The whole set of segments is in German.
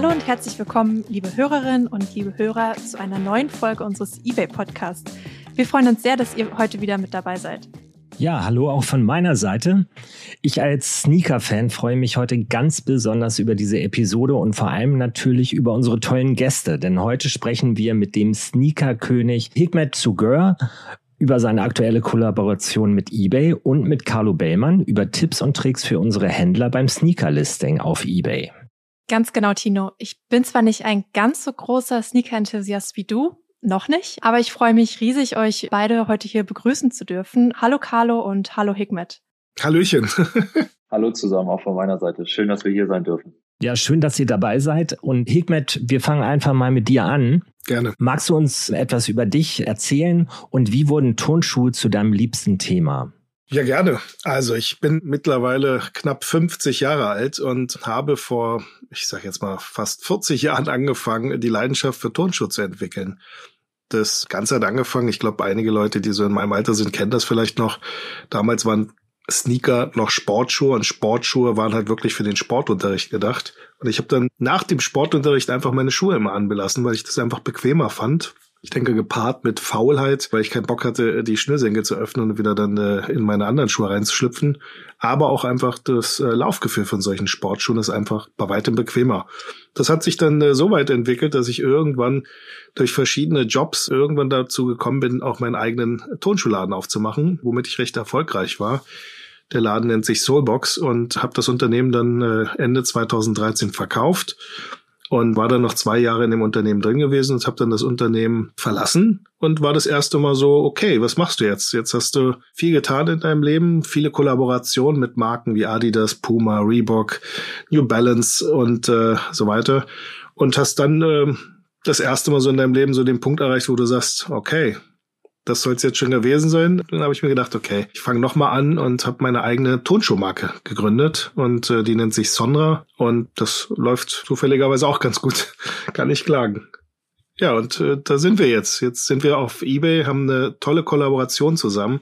Hallo und herzlich willkommen, liebe Hörerinnen und liebe Hörer, zu einer neuen Folge unseres eBay-Podcasts. Wir freuen uns sehr, dass ihr heute wieder mit dabei seid. Ja, hallo auch von meiner Seite. Ich als Sneaker-Fan freue mich heute ganz besonders über diese Episode und vor allem natürlich über unsere tollen Gäste, denn heute sprechen wir mit dem Sneaker-König Hikmet Zugur über seine aktuelle Kollaboration mit eBay und mit Carlo Bellmann über Tipps und Tricks für unsere Händler beim Sneaker-Listing auf eBay. Ganz genau, Tino. Ich bin zwar nicht ein ganz so großer Sneaker-Enthusiast wie du, noch nicht, aber ich freue mich riesig, euch beide heute hier begrüßen zu dürfen. Hallo Carlo und hallo Hikmet. Hallöchen. hallo zusammen, auch von meiner Seite. Schön, dass wir hier sein dürfen. Ja, schön, dass ihr dabei seid. Und Hikmet, wir fangen einfach mal mit dir an. Gerne. Magst du uns etwas über dich erzählen und wie wurden Turnschuhe zu deinem liebsten Thema? Ja, gerne. Also ich bin mittlerweile knapp 50 Jahre alt und habe vor, ich sage jetzt mal, fast 40 Jahren angefangen, die Leidenschaft für Turnschuhe zu entwickeln. Das Ganze hat angefangen, ich glaube, einige Leute, die so in meinem Alter sind, kennen das vielleicht noch. Damals waren Sneaker noch Sportschuhe und Sportschuhe waren halt wirklich für den Sportunterricht gedacht. Und ich habe dann nach dem Sportunterricht einfach meine Schuhe immer anbelassen, weil ich das einfach bequemer fand. Ich denke, gepaart mit Faulheit, weil ich keinen Bock hatte, die Schnürsenkel zu öffnen und wieder dann äh, in meine anderen Schuhe reinzuschlüpfen. Aber auch einfach das äh, Laufgefühl von solchen Sportschuhen ist einfach bei weitem bequemer. Das hat sich dann äh, so weit entwickelt, dass ich irgendwann durch verschiedene Jobs irgendwann dazu gekommen bin, auch meinen eigenen Tonschuhladen aufzumachen, womit ich recht erfolgreich war. Der Laden nennt sich Soulbox und habe das Unternehmen dann äh, Ende 2013 verkauft und war dann noch zwei Jahre in dem Unternehmen drin gewesen und habe dann das Unternehmen verlassen und war das erste Mal so, okay, was machst du jetzt? Jetzt hast du viel getan in deinem Leben, viele Kollaborationen mit Marken wie Adidas, Puma, Reebok, New Balance und äh, so weiter und hast dann äh, das erste Mal so in deinem Leben so den Punkt erreicht, wo du sagst, okay, das soll es jetzt schon gewesen sein. Dann habe ich mir gedacht, okay, ich fange nochmal an und habe meine eigene Tonschuhmarke gegründet und äh, die nennt sich Sonra und das läuft zufälligerweise auch ganz gut. Kann ich klagen. Ja, und äh, da sind wir jetzt. Jetzt sind wir auf eBay, haben eine tolle Kollaboration zusammen.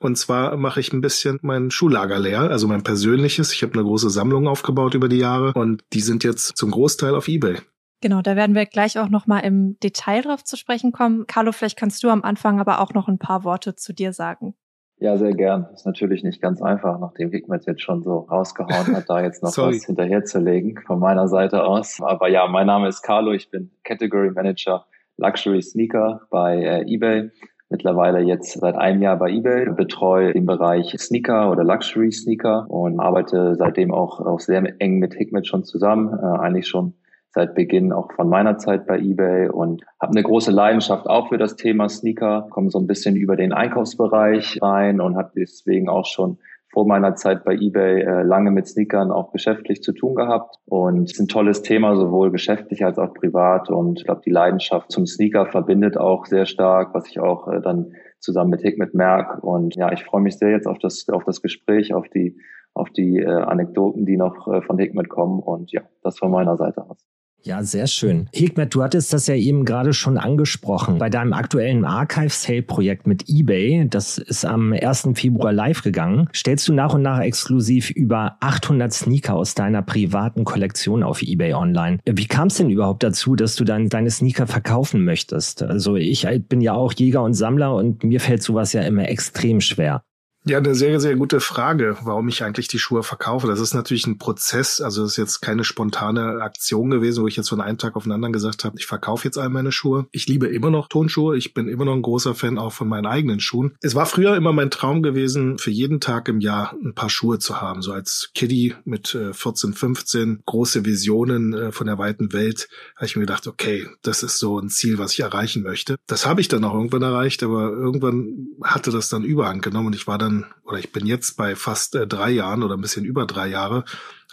Und zwar mache ich ein bisschen mein Schuhlager leer, also mein persönliches. Ich habe eine große Sammlung aufgebaut über die Jahre und die sind jetzt zum Großteil auf eBay. Genau, da werden wir gleich auch noch mal im Detail drauf zu sprechen kommen. Carlo, vielleicht kannst du am Anfang aber auch noch ein paar Worte zu dir sagen. Ja, sehr gern. Ist natürlich nicht ganz einfach, nachdem Hikmet jetzt schon so rausgehauen hat, da jetzt noch was hinterherzulegen von meiner Seite aus. Aber ja, mein Name ist Carlo, ich bin Category Manager Luxury Sneaker bei äh, eBay. Mittlerweile jetzt seit einem Jahr bei eBay, betreue den Bereich Sneaker oder Luxury Sneaker und arbeite seitdem auch, auch sehr eng mit Hikmet schon zusammen, äh, eigentlich schon seit Beginn auch von meiner Zeit bei eBay und habe eine große Leidenschaft auch für das Thema Sneaker, komme so ein bisschen über den Einkaufsbereich rein und habe deswegen auch schon vor meiner Zeit bei eBay äh, lange mit Sneakern auch geschäftlich zu tun gehabt. Und ist ein tolles Thema, sowohl geschäftlich als auch privat. Und ich glaube, die Leidenschaft zum Sneaker verbindet auch sehr stark, was ich auch äh, dann zusammen mit Hickmet merk. Und ja, ich freue mich sehr jetzt auf das, auf das Gespräch, auf die auf die äh, Anekdoten, die noch äh, von Hickmet kommen. Und ja, das von meiner Seite aus. Ja, sehr schön. Hikmet, du hattest das ja eben gerade schon angesprochen. Bei deinem aktuellen Archive-Sale-Projekt mit eBay, das ist am 1. Februar live gegangen, stellst du nach und nach exklusiv über 800 Sneaker aus deiner privaten Kollektion auf eBay online. Wie kam es denn überhaupt dazu, dass du dann deine Sneaker verkaufen möchtest? Also ich bin ja auch Jäger und Sammler und mir fällt sowas ja immer extrem schwer. Ja, eine sehr, sehr gute Frage, warum ich eigentlich die Schuhe verkaufe. Das ist natürlich ein Prozess, also das ist jetzt keine spontane Aktion gewesen, wo ich jetzt von einem Tag auf den anderen gesagt habe, ich verkaufe jetzt all meine Schuhe. Ich liebe immer noch Tonschuhe, ich bin immer noch ein großer Fan auch von meinen eigenen Schuhen. Es war früher immer mein Traum gewesen, für jeden Tag im Jahr ein paar Schuhe zu haben. So als Kiddie mit 14, äh, 15, große Visionen äh, von der weiten Welt, habe ich mir gedacht, okay, das ist so ein Ziel, was ich erreichen möchte. Das habe ich dann auch irgendwann erreicht, aber irgendwann hatte das dann Überhand genommen und ich war dann oder ich bin jetzt bei fast äh, drei Jahren oder ein bisschen über drei Jahre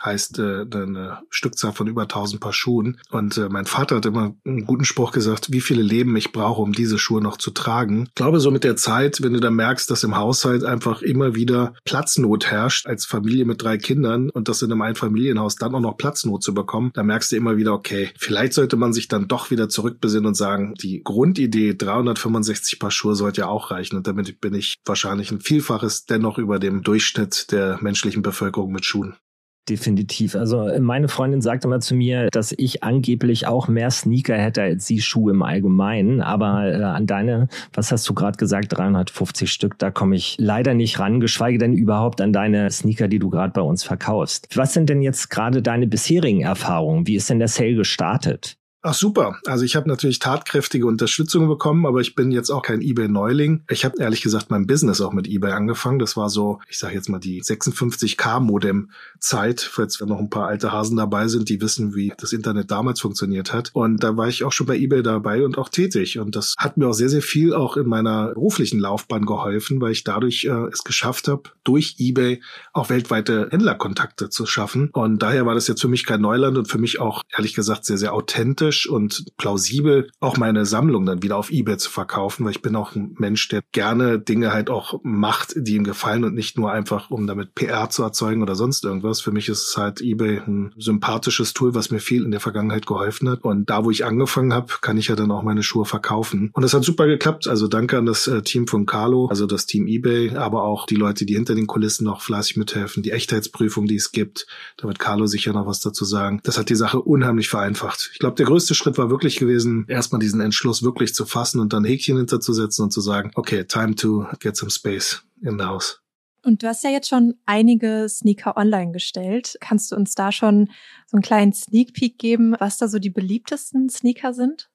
heißt äh, eine Stückzahl von über 1000 Paar Schuhen. Und äh, mein Vater hat immer einen guten Spruch gesagt, wie viele Leben ich brauche, um diese Schuhe noch zu tragen. Ich glaube, so mit der Zeit, wenn du dann merkst, dass im Haushalt einfach immer wieder Platznot herrscht, als Familie mit drei Kindern und das in einem Einfamilienhaus dann auch noch Platznot zu bekommen, da merkst du immer wieder, okay, vielleicht sollte man sich dann doch wieder zurückbesinnen und sagen, die Grundidee 365 Paar Schuhe sollte ja auch reichen. Und damit bin ich wahrscheinlich ein Vielfaches dennoch über dem Durchschnitt der menschlichen Bevölkerung mit Schuhen. Definitiv. Also meine Freundin sagt immer zu mir, dass ich angeblich auch mehr Sneaker hätte als sie Schuhe im Allgemeinen. Aber äh, an deine, was hast du gerade gesagt, 350 Stück, da komme ich leider nicht ran, geschweige denn überhaupt an deine Sneaker, die du gerade bei uns verkaufst. Was sind denn jetzt gerade deine bisherigen Erfahrungen? Wie ist denn der Sale gestartet? Ach super. Also ich habe natürlich tatkräftige Unterstützung bekommen, aber ich bin jetzt auch kein eBay-Neuling. Ich habe ehrlich gesagt mein Business auch mit eBay angefangen. Das war so, ich sage jetzt mal die 56K-Modem-Zeit, falls wir noch ein paar alte Hasen dabei sind, die wissen, wie das Internet damals funktioniert hat. Und da war ich auch schon bei eBay dabei und auch tätig. Und das hat mir auch sehr, sehr viel auch in meiner beruflichen Laufbahn geholfen, weil ich dadurch äh, es geschafft habe, durch eBay auch weltweite Händlerkontakte zu schaffen. Und daher war das jetzt für mich kein Neuland und für mich auch ehrlich gesagt sehr, sehr authentisch realistisch und plausibel, auch meine Sammlung dann wieder auf Ebay zu verkaufen, weil ich bin auch ein Mensch, der gerne Dinge halt auch macht, die ihm gefallen und nicht nur einfach, um damit PR zu erzeugen oder sonst irgendwas. Für mich ist halt Ebay ein sympathisches Tool, was mir viel in der Vergangenheit geholfen hat. Und da, wo ich angefangen habe, kann ich ja dann auch meine Schuhe verkaufen. Und das hat super geklappt. Also danke an das äh, Team von Carlo, also das Team Ebay, aber auch die Leute, die hinter den Kulissen noch fleißig mithelfen, die Echtheitsprüfung, die es gibt. Da wird Carlo sicher noch was dazu sagen. Das hat die Sache unheimlich vereinfacht. Ich glaube, der größte größte Schritt war wirklich gewesen, erstmal diesen Entschluss wirklich zu fassen und dann Häkchen hinterzusetzen und zu sagen, okay, time to get some space in the house. Und du hast ja jetzt schon einige Sneaker online gestellt. Kannst du uns da schon so einen kleinen Sneak Peek geben, was da so die beliebtesten Sneaker sind?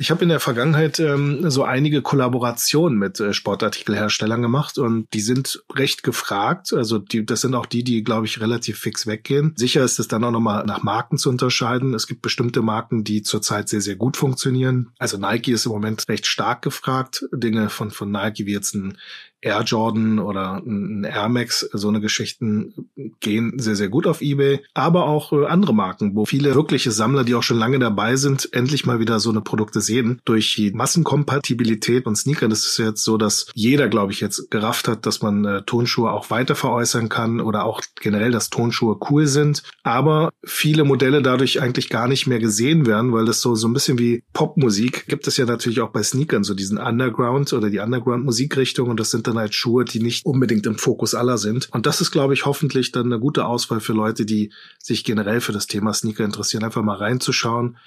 Ich habe in der Vergangenheit ähm, so einige Kollaborationen mit äh, Sportartikelherstellern gemacht und die sind recht gefragt. Also die, das sind auch die, die, glaube ich, relativ fix weggehen. Sicher ist es dann auch nochmal nach Marken zu unterscheiden. Es gibt bestimmte Marken, die zurzeit sehr, sehr gut funktionieren. Also Nike ist im Moment recht stark gefragt. Dinge von, von Nike wie jetzt ein Air Jordan oder ein Air Max, so eine Geschichten gehen sehr, sehr gut auf eBay. Aber auch äh, andere Marken, wo viele wirkliche Sammler, die auch schon lange dabei sind, endlich mal wieder so eine Produkte sehen. Durch die Massenkompatibilität von Sneakern ist es jetzt so, dass jeder, glaube ich, jetzt gerafft hat, dass man äh, Tonschuhe auch weiter veräußern kann oder auch generell, dass Tonschuhe cool sind. Aber viele Modelle dadurch eigentlich gar nicht mehr gesehen werden, weil das so, so ein bisschen wie Popmusik gibt es ja natürlich auch bei Sneakern, so diesen Underground oder die Underground-Musikrichtung und das sind dann halt Schuhe, die nicht unbedingt im Fokus aller sind. Und das ist, glaube ich, hoffentlich dann eine gute Auswahl für Leute, die sich generell für das Thema Sneaker interessieren, einfach mal reinzuschauen,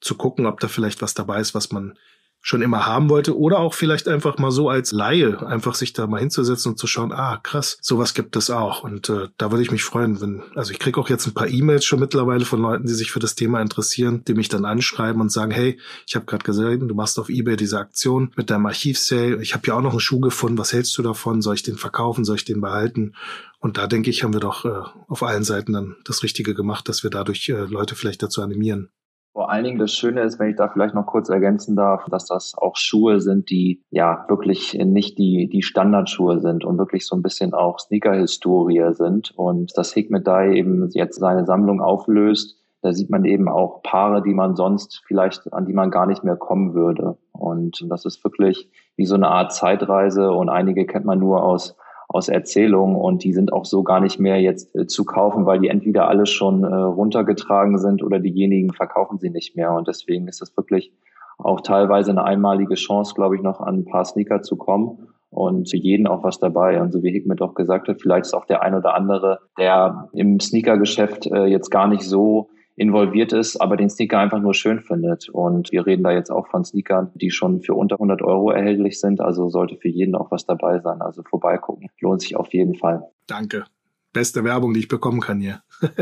zu gucken, ob da vielleicht was dabei ist, was man schon immer haben wollte oder auch vielleicht einfach mal so als Laie einfach sich da mal hinzusetzen und zu schauen, ah krass, sowas gibt es auch und äh, da würde ich mich freuen, wenn also ich kriege auch jetzt ein paar E-Mails schon mittlerweile von Leuten, die sich für das Thema interessieren, die mich dann anschreiben und sagen, hey, ich habe gerade gesehen, du machst auf eBay diese Aktion mit deinem Archivsale, ich habe ja auch noch einen Schuh gefunden, was hältst du davon? Soll ich den verkaufen? Soll ich den behalten? Und da denke ich, haben wir doch äh, auf allen Seiten dann das Richtige gemacht, dass wir dadurch äh, Leute vielleicht dazu animieren. Vor allen Dingen das Schöne ist, wenn ich da vielleicht noch kurz ergänzen darf, dass das auch Schuhe sind, die ja wirklich nicht die, die Standardschuhe sind und wirklich so ein bisschen auch Sneaker-Historie sind. Und dass Hikmet Dai eben jetzt seine Sammlung auflöst, da sieht man eben auch Paare, die man sonst vielleicht, an die man gar nicht mehr kommen würde. Und das ist wirklich wie so eine Art Zeitreise und einige kennt man nur aus aus Erzählungen und die sind auch so gar nicht mehr jetzt äh, zu kaufen, weil die entweder alle schon äh, runtergetragen sind oder diejenigen verkaufen sie nicht mehr. Und deswegen ist das wirklich auch teilweise eine einmalige Chance, glaube ich, noch an ein paar Sneaker zu kommen und für jeden auch was dabei. Und so wie Hickmet auch gesagt hat, vielleicht ist auch der ein oder andere, der im Sneakergeschäft äh, jetzt gar nicht so involviert ist, aber den Sneaker einfach nur schön findet. Und wir reden da jetzt auch von Sneakern, die schon für unter 100 Euro erhältlich sind. Also sollte für jeden auch was dabei sein. Also vorbeigucken lohnt sich auf jeden Fall. Danke. Beste Werbung, die ich bekommen kann hier.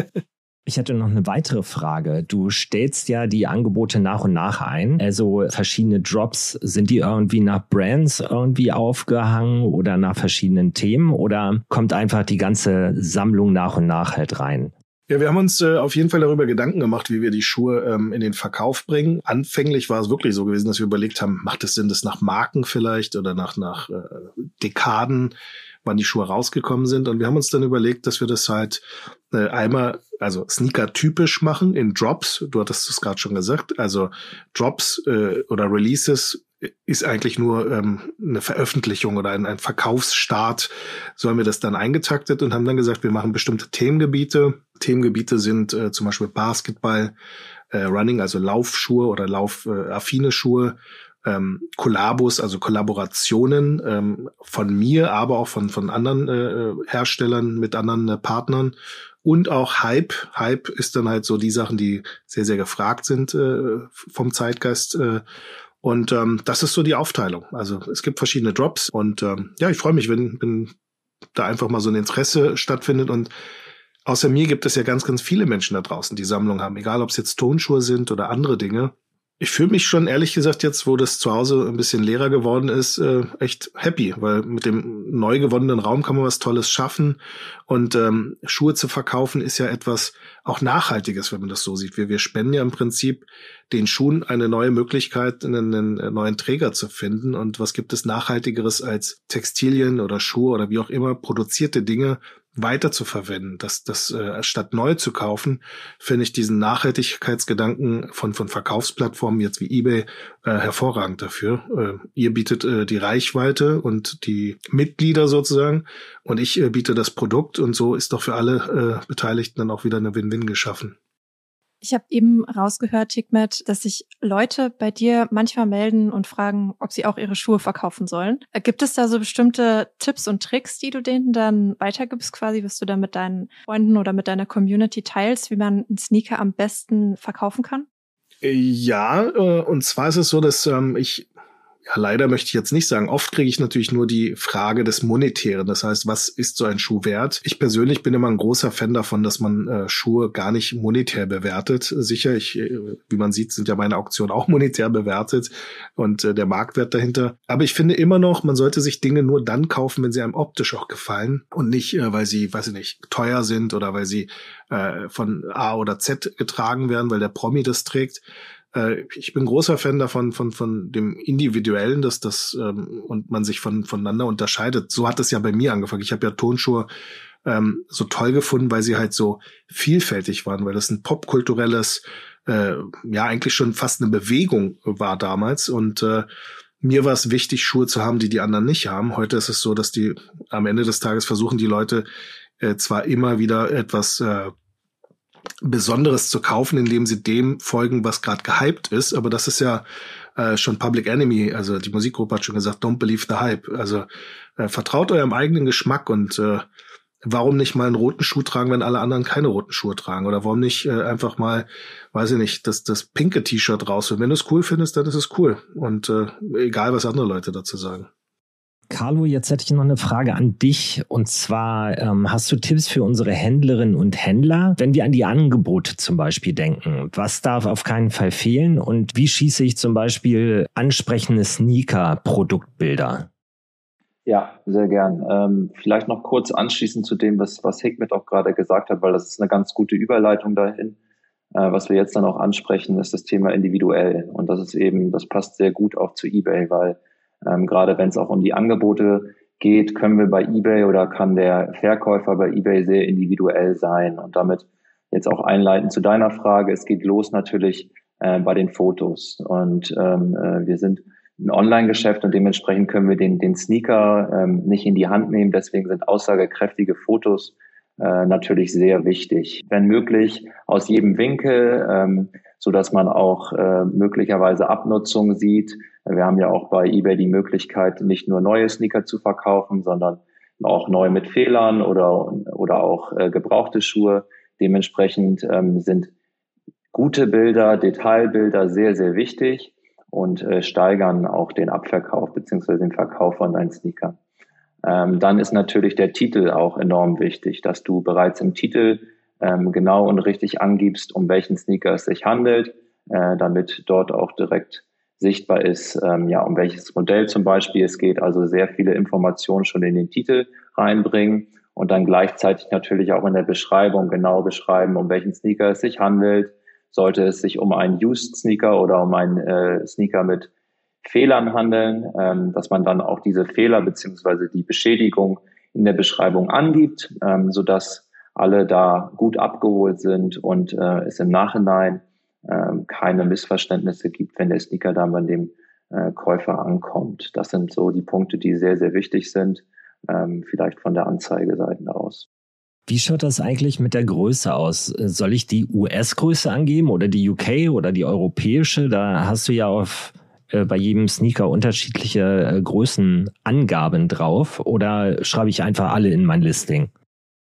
Ich hatte noch eine weitere Frage. Du stellst ja die Angebote nach und nach ein. Also verschiedene Drops, sind die irgendwie nach Brands irgendwie aufgehangen oder nach verschiedenen Themen oder kommt einfach die ganze Sammlung nach und nach halt rein? Ja, wir haben uns äh, auf jeden Fall darüber Gedanken gemacht, wie wir die Schuhe ähm, in den Verkauf bringen. Anfänglich war es wirklich so gewesen, dass wir überlegt haben, macht es Sinn, das nach Marken vielleicht oder nach, nach äh, Dekaden, wann die Schuhe rausgekommen sind. Und wir haben uns dann überlegt, dass wir das halt äh, einmal, also Sneaker-typisch machen in Drops. Du hattest es gerade schon gesagt. Also Drops äh, oder Releases ist eigentlich nur ähm, eine Veröffentlichung oder ein, ein Verkaufsstart, so haben wir das dann eingetaktet und haben dann gesagt, wir machen bestimmte Themengebiete. Themengebiete sind äh, zum Beispiel Basketball, äh, Running, also Laufschuhe oder laufaffine äh, Schuhe, ähm, Kollabos, also Kollaborationen ähm, von mir, aber auch von, von anderen äh, Herstellern mit anderen äh, Partnern und auch Hype. Hype ist dann halt so die Sachen, die sehr, sehr gefragt sind äh, vom Zeitgeist. Äh, und ähm, das ist so die Aufteilung. Also es gibt verschiedene Drops und ähm, ja, ich freue mich, wenn, wenn da einfach mal so ein Interesse stattfindet und außer mir gibt es ja ganz, ganz viele Menschen da draußen, die Sammlung haben, egal ob es jetzt Tonschuhe sind oder andere Dinge ich fühle mich schon ehrlich gesagt jetzt, wo das zu Hause ein bisschen leerer geworden ist, äh, echt happy, weil mit dem neu gewonnenen Raum kann man was Tolles schaffen und ähm, Schuhe zu verkaufen ist ja etwas auch Nachhaltiges, wenn man das so sieht. Wir, wir spenden ja im Prinzip den Schuhen eine neue Möglichkeit, einen, einen neuen Träger zu finden. Und was gibt es Nachhaltigeres als Textilien oder Schuhe oder wie auch immer produzierte Dinge weiter zu verwenden, das, das äh, statt neu zu kaufen, finde ich diesen Nachhaltigkeitsgedanken von von Verkaufsplattformen jetzt wie eBay äh, hervorragend dafür. Äh, ihr bietet äh, die Reichweite und die Mitglieder sozusagen und ich äh, biete das Produkt und so ist doch für alle äh, Beteiligten dann auch wieder eine Win-Win geschaffen. Ich habe eben rausgehört, Tickmet, dass sich Leute bei dir manchmal melden und fragen, ob sie auch ihre Schuhe verkaufen sollen. Äh, gibt es da so bestimmte Tipps und Tricks, die du denen dann weitergibst, quasi, was du dann mit deinen Freunden oder mit deiner Community teilst, wie man einen Sneaker am besten verkaufen kann? Äh, ja, äh, und zwar ist es so, dass ähm, ich ja, leider möchte ich jetzt nicht sagen. Oft kriege ich natürlich nur die Frage des Monetären. Das heißt, was ist so ein Schuh wert? Ich persönlich bin immer ein großer Fan davon, dass man äh, Schuhe gar nicht monetär bewertet. Sicher, ich, äh, wie man sieht, sind ja meine Auktionen auch monetär bewertet und äh, der Marktwert dahinter. Aber ich finde immer noch, man sollte sich Dinge nur dann kaufen, wenn sie einem optisch auch gefallen und nicht, äh, weil sie, weiß ich nicht, teuer sind oder weil sie äh, von A oder Z getragen werden, weil der Promi das trägt äh, ich bin großer Fan davon, von, von dem Individuellen, dass das ähm, und man sich von, voneinander unterscheidet. So hat es ja bei mir angefangen. Ich habe ja Tonschuhe ähm, so toll gefunden, weil sie halt so vielfältig waren, weil das ein popkulturelles, äh, ja eigentlich schon fast eine Bewegung war damals und äh, mir war es wichtig, Schuhe zu haben, die die anderen nicht haben. Heute ist es so, dass die am Ende des Tages versuchen, die Leute äh, zwar immer wieder etwas äh, Besonderes zu kaufen, indem sie dem folgen, was gerade gehypt ist. Aber das ist ja äh, schon Public Enemy. Also die Musikgruppe hat schon gesagt, don't believe the hype. Also äh, vertraut eurem eigenen Geschmack und äh, warum nicht mal einen roten Schuh tragen, wenn alle anderen keine roten Schuhe tragen? Oder warum nicht äh, einfach mal, weiß ich nicht, das, das pinke T-Shirt raus? Wenn du es cool findest, dann ist es cool. Und äh, egal, was andere Leute dazu sagen. Carlo, jetzt hätte ich noch eine Frage an dich. Und zwar, ähm, hast du Tipps für unsere Händlerinnen und Händler, wenn wir an die Angebote zum Beispiel denken? Was darf auf keinen Fall fehlen? Und wie schieße ich zum Beispiel ansprechende Sneaker-Produktbilder? Ja, sehr gern. Ähm, vielleicht noch kurz anschließend zu dem, was, was Hikmet auch gerade gesagt hat, weil das ist eine ganz gute Überleitung dahin. Äh, was wir jetzt dann auch ansprechen, ist das Thema individuell. Und das ist eben, das passt sehr gut auch zu eBay, weil ähm, gerade wenn es auch um die Angebote geht, können wir bei eBay oder kann der Verkäufer bei eBay sehr individuell sein und damit jetzt auch einleiten zu deiner Frage. Es geht los natürlich äh, bei den Fotos und ähm, äh, wir sind ein Online-Geschäft und dementsprechend können wir den, den Sneaker ähm, nicht in die Hand nehmen. Deswegen sind aussagekräftige Fotos äh, natürlich sehr wichtig. Wenn möglich aus jedem Winkel, ähm, so dass man auch äh, möglicherweise Abnutzung sieht. Wir haben ja auch bei eBay die Möglichkeit, nicht nur neue Sneaker zu verkaufen, sondern auch neu mit Fehlern oder, oder auch äh, gebrauchte Schuhe. Dementsprechend ähm, sind gute Bilder, Detailbilder sehr, sehr wichtig und äh, steigern auch den Abverkauf beziehungsweise den Verkauf von deinen Sneakern. Ähm, dann ist natürlich der Titel auch enorm wichtig, dass du bereits im Titel ähm, genau und richtig angibst, um welchen Sneaker es sich handelt, äh, damit dort auch direkt sichtbar ist, ähm, ja, um welches Modell zum Beispiel es geht. Also sehr viele Informationen schon in den Titel reinbringen und dann gleichzeitig natürlich auch in der Beschreibung genau beschreiben, um welchen Sneaker es sich handelt. Sollte es sich um einen Used Sneaker oder um einen äh, Sneaker mit Fehlern handeln, ähm, dass man dann auch diese Fehler beziehungsweise die Beschädigung in der Beschreibung angibt, ähm, sodass alle da gut abgeholt sind und äh, es im Nachhinein äh, keine Missverständnisse gibt, wenn der Sneaker dann bei dem äh, Käufer ankommt. Das sind so die Punkte, die sehr, sehr wichtig sind, ähm, vielleicht von der Anzeigeseite aus. Wie schaut das eigentlich mit der Größe aus? Soll ich die US-Größe angeben oder die UK oder die europäische? Da hast du ja auf äh, bei jedem Sneaker unterschiedliche äh, Größenangaben drauf oder schreibe ich einfach alle in mein Listing?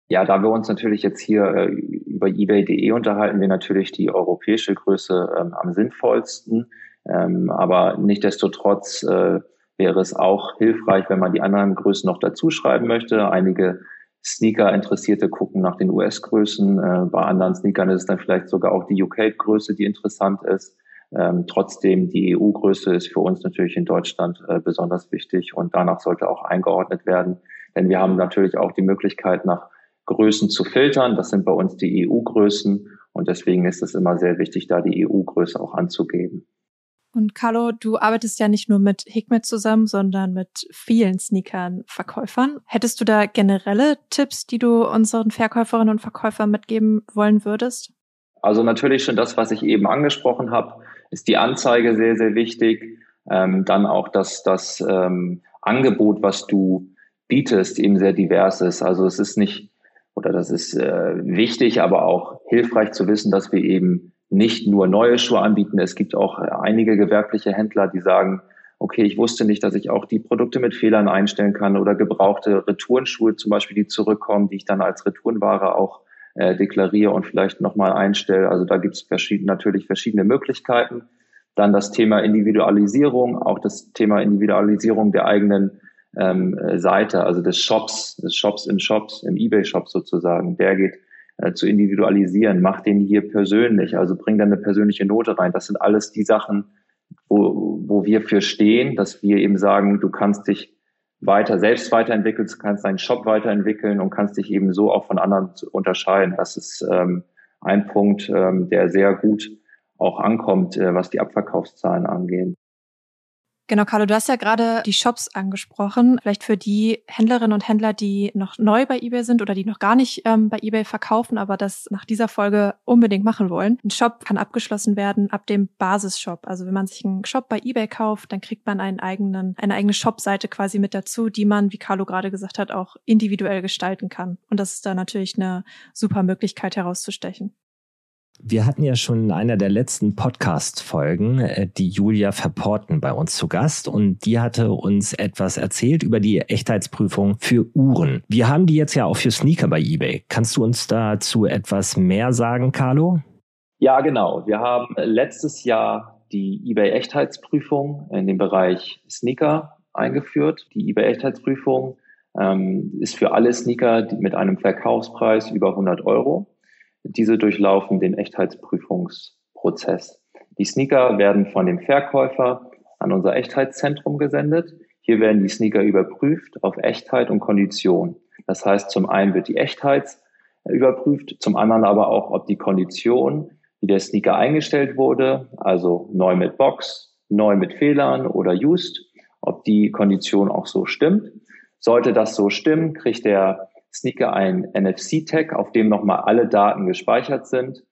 Ja, da wir uns natürlich jetzt hier äh, über ebay.de unterhalten, wir natürlich die europäische Größe ähm, am sinnvollsten. Ähm, aber nichtdestotrotz äh, wäre es auch hilfreich, wenn man die anderen Größen noch dazu schreiben möchte. Einige Sneaker-Interessierte gucken nach den US-Größen. Äh, bei anderen Sneakern ist es dann vielleicht sogar auch die UK-Größe, die interessant ist. Ähm, trotzdem, die EU-Größe ist für uns natürlich in Deutschland äh, besonders wichtig und danach sollte auch eingeordnet werden. Denn wir haben natürlich auch die Möglichkeit, nach Größen zu filtern. Das sind bei uns die EU-Größen und deswegen ist es immer sehr wichtig, da die EU-Größe auch anzugeben. Und Carlo, du arbeitest ja nicht nur mit Hikmet zusammen, sondern mit vielen Sneakern-Verkäufern. Hättest du da generelle Tipps, die du unseren Verkäuferinnen und Verkäufern mitgeben wollen würdest? Also natürlich schon das, was ich eben angesprochen habe, ist die Anzeige sehr, sehr wichtig. Ähm, dann auch das, das ähm, Angebot, was du bietest, eben sehr divers ist. Also es ist nicht, oder das ist äh, wichtig, aber auch hilfreich zu wissen, dass wir eben nicht nur neue Schuhe anbieten. Es gibt auch einige gewerbliche Händler, die sagen, okay, ich wusste nicht, dass ich auch die Produkte mit Fehlern einstellen kann oder gebrauchte Retourenschuhe zum Beispiel, die zurückkommen, die ich dann als Retourenware auch äh, deklariere und vielleicht nochmal einstelle. Also da gibt es verschieden, natürlich verschiedene Möglichkeiten. Dann das Thema Individualisierung, auch das Thema Individualisierung der eigenen ähm, Seite, also des Shops, des Shops im Shops, im eBay-Shop sozusagen. Der geht äh, zu individualisieren. Mach den hier persönlich, also bring dann eine persönliche Note rein. Das sind alles die Sachen, wo, wo wir für stehen, dass wir eben sagen, du kannst dich weiter selbst weiterentwickeln, du kannst deinen Shop weiterentwickeln und kannst dich eben so auch von anderen unterscheiden. Das ist ähm, ein Punkt, ähm, der sehr gut auch ankommt, äh, was die Abverkaufszahlen angeht. Genau, Carlo, du hast ja gerade die Shops angesprochen. Vielleicht für die Händlerinnen und Händler, die noch neu bei eBay sind oder die noch gar nicht ähm, bei eBay verkaufen, aber das nach dieser Folge unbedingt machen wollen. Ein Shop kann abgeschlossen werden ab dem Basisshop. Also wenn man sich einen Shop bei eBay kauft, dann kriegt man einen eigenen, eine eigene Shopseite quasi mit dazu, die man, wie Carlo gerade gesagt hat, auch individuell gestalten kann. Und das ist da natürlich eine super Möglichkeit herauszustechen. Wir hatten ja schon in einer der letzten Podcast-Folgen äh, die Julia Verporten bei uns zu Gast und die hatte uns etwas erzählt über die Echtheitsprüfung für Uhren. Wir haben die jetzt ja auch für Sneaker bei eBay. Kannst du uns dazu etwas mehr sagen, Carlo? Ja, genau. Wir haben letztes Jahr die eBay Echtheitsprüfung in dem Bereich Sneaker eingeführt. Die eBay Echtheitsprüfung ähm, ist für alle Sneaker mit einem Verkaufspreis über 100 Euro. Diese durchlaufen den Echtheitsprüfungsprozess. Die Sneaker werden von dem Verkäufer an unser Echtheitszentrum gesendet. Hier werden die Sneaker überprüft auf Echtheit und Kondition. Das heißt, zum einen wird die Echtheit überprüft, zum anderen aber auch, ob die Kondition, wie der Sneaker eingestellt wurde, also neu mit Box, neu mit Fehlern oder used, ob die Kondition auch so stimmt. Sollte das so stimmen, kriegt der Sneaker ein NFC-Tag, auf dem nochmal alle Daten gespeichert sind.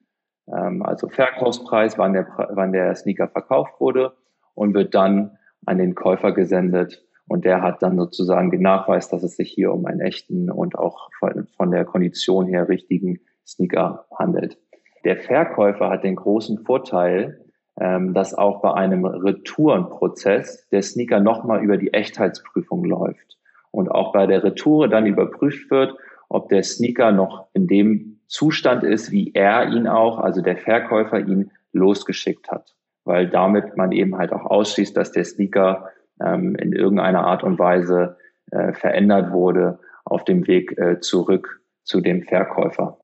Ähm, also Verkaufspreis, wann der, wann der Sneaker verkauft wurde und wird dann an den Käufer gesendet. Und der hat dann sozusagen den Nachweis, dass es sich hier um einen echten und auch von, von der Kondition her richtigen Sneaker handelt. Der Verkäufer hat den großen Vorteil, ähm, dass auch bei einem Retourenprozess der Sneaker nochmal über die Echtheitsprüfung läuft und auch bei der Retoure dann überprüft wird, ob der Sneaker noch in dem Zustand ist, wie er ihn auch, also der Verkäufer ihn losgeschickt hat. Weil damit man eben halt auch ausschließt, dass der Sneaker ähm, in irgendeiner Art und Weise äh, verändert wurde auf dem Weg äh, zurück zu dem Verkäufer.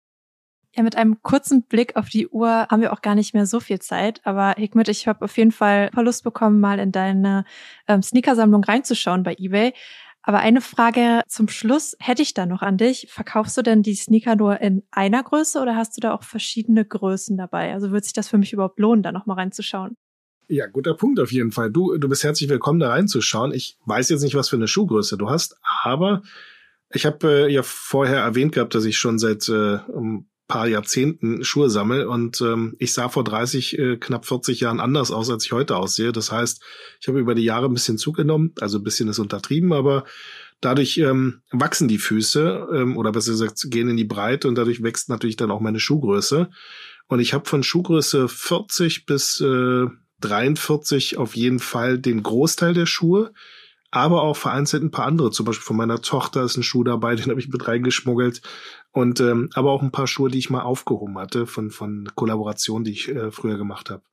Ja, mit einem kurzen Blick auf die Uhr haben wir auch gar nicht mehr so viel Zeit. Aber Hikmet, ich habe auf jeden Fall Lust bekommen, mal in deine ähm, Sneakersammlung reinzuschauen bei eBay. Aber eine Frage zum Schluss hätte ich da noch an dich. Verkaufst du denn die Sneaker nur in einer Größe oder hast du da auch verschiedene Größen dabei? Also wird sich das für mich überhaupt lohnen, da nochmal reinzuschauen? Ja, guter Punkt auf jeden Fall. Du, du bist herzlich willkommen, da reinzuschauen. Ich weiß jetzt nicht, was für eine Schuhgröße du hast, aber ich habe äh, ja vorher erwähnt gehabt, dass ich schon seit äh, paar Jahrzehnten Schuhe sammle und ähm, ich sah vor 30, äh, knapp 40 Jahren anders aus, als ich heute aussehe. Das heißt, ich habe über die Jahre ein bisschen zugenommen, also ein bisschen ist untertrieben, aber dadurch ähm, wachsen die Füße ähm, oder besser gesagt gehen in die Breite und dadurch wächst natürlich dann auch meine Schuhgröße. Und ich habe von Schuhgröße 40 bis äh, 43 auf jeden Fall den Großteil der Schuhe, aber auch vereinzelt ein paar andere. Zum Beispiel von meiner Tochter ist ein Schuh dabei, den habe ich mit reingeschmuggelt. Und ähm, aber auch ein paar Schuhe, die ich mal aufgehoben hatte von, von Kollaborationen, die ich äh, früher gemacht habe.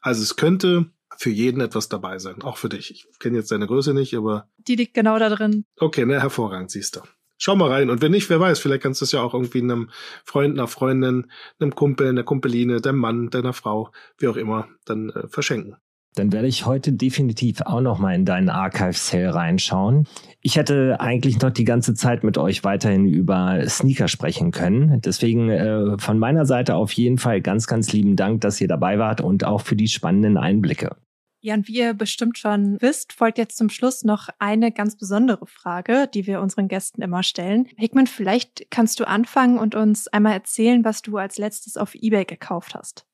Also es könnte für jeden etwas dabei sein, auch für dich. Ich kenne jetzt deine Größe nicht, aber. Die liegt genau da drin. Okay, ne, hervorragend, siehst du. Schau mal rein. Und wenn nicht, wer weiß, vielleicht kannst du es ja auch irgendwie einem Freund, einer Freundin, einem Kumpel, einer Kumpeline, deinem Mann, deiner Frau, wie auch immer, dann äh, verschenken. Dann werde ich heute definitiv auch noch mal in deinen Archive Sale reinschauen. Ich hätte eigentlich noch die ganze Zeit mit euch weiterhin über Sneaker sprechen können. Deswegen äh, von meiner Seite auf jeden Fall ganz, ganz lieben Dank, dass ihr dabei wart und auch für die spannenden Einblicke. Ja, und wie ihr bestimmt schon wisst, folgt jetzt zum Schluss noch eine ganz besondere Frage, die wir unseren Gästen immer stellen. Hickman, vielleicht kannst du anfangen und uns einmal erzählen, was du als letztes auf eBay gekauft hast.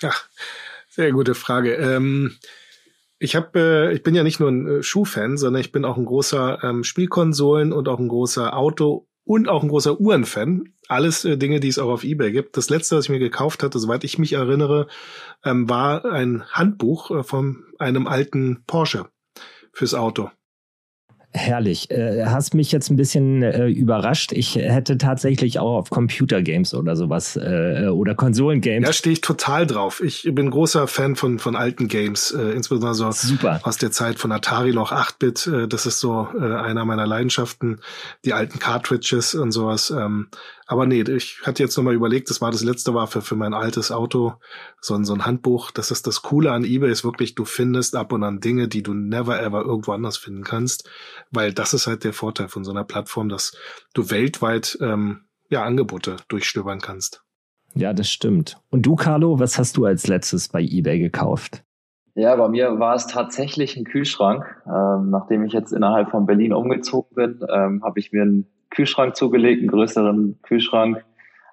Ja, sehr gute Frage. Ähm, ich habe, äh, ich bin ja nicht nur ein äh, Schuhfan, sondern ich bin auch ein großer ähm, Spielkonsolen und auch ein großer Auto und auch ein großer Uhrenfan. Alles äh, Dinge, die es auch auf eBay gibt. Das letzte, was ich mir gekauft hatte, soweit ich mich erinnere, ähm, war ein Handbuch äh, von einem alten Porsche fürs Auto. Herrlich. Äh, hast mich jetzt ein bisschen äh, überrascht. Ich hätte tatsächlich auch auf Computergames oder sowas äh, oder Konsolengames. Ja, stehe ich total drauf. Ich bin großer Fan von, von alten Games, äh, insbesondere so Super. aus der Zeit von Atari noch 8-Bit. Äh, das ist so äh, einer meiner Leidenschaften. Die alten Cartridges und sowas. Ähm, aber nee, ich hatte jetzt nochmal überlegt, das war das letzte war für, für mein altes Auto, so ein, so ein Handbuch. Das ist das Coole an eBay, ist wirklich, du findest ab und an Dinge, die du never ever irgendwo anders finden kannst. Weil das ist halt der Vorteil von so einer Plattform, dass du weltweit ähm, ja Angebote durchstöbern kannst. Ja, das stimmt. Und du, Carlo, was hast du als letztes bei eBay gekauft? Ja, bei mir war es tatsächlich ein Kühlschrank. Ähm, nachdem ich jetzt innerhalb von Berlin umgezogen bin, ähm, habe ich mir einen Kühlschrank zugelegt, einen größeren Kühlschrank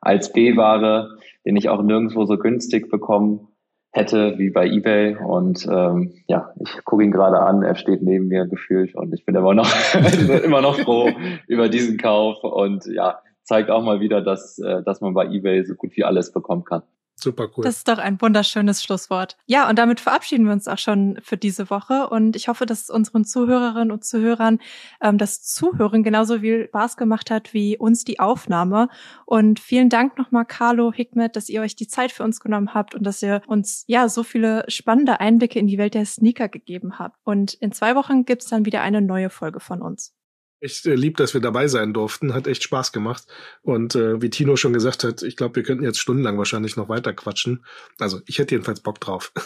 als B-Ware, den ich auch nirgendwo so günstig bekommen hätte wie bei eBay. Und ähm, ja, ich gucke ihn gerade an, er steht neben mir gefühlt und ich bin immer noch immer noch froh über diesen Kauf und ja, zeigt auch mal wieder, dass, äh, dass man bei eBay so gut wie alles bekommen kann. Super cool. Das ist doch ein wunderschönes Schlusswort. Ja, und damit verabschieden wir uns auch schon für diese Woche. Und ich hoffe, dass unseren Zuhörerinnen und Zuhörern ähm, das Zuhören genauso viel Spaß gemacht hat wie uns die Aufnahme. Und vielen Dank nochmal, Carlo Hikmet, dass ihr euch die Zeit für uns genommen habt und dass ihr uns ja so viele spannende Einblicke in die Welt der Sneaker gegeben habt. Und in zwei Wochen gibt's dann wieder eine neue Folge von uns echt äh, lieb, dass wir dabei sein durften. Hat echt Spaß gemacht. Und äh, wie Tino schon gesagt hat, ich glaube, wir könnten jetzt stundenlang wahrscheinlich noch weiter quatschen. Also ich hätte jedenfalls Bock drauf.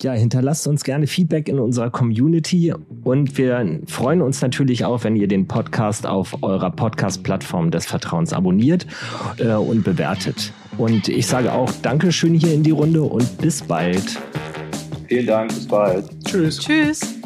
Ja, hinterlasst uns gerne Feedback in unserer Community und wir freuen uns natürlich auch, wenn ihr den Podcast auf eurer Podcast-Plattform des Vertrauens abonniert äh, und bewertet. Und ich sage auch Dankeschön hier in die Runde und bis bald. Vielen Dank, bis bald. Tschüss. Tschüss.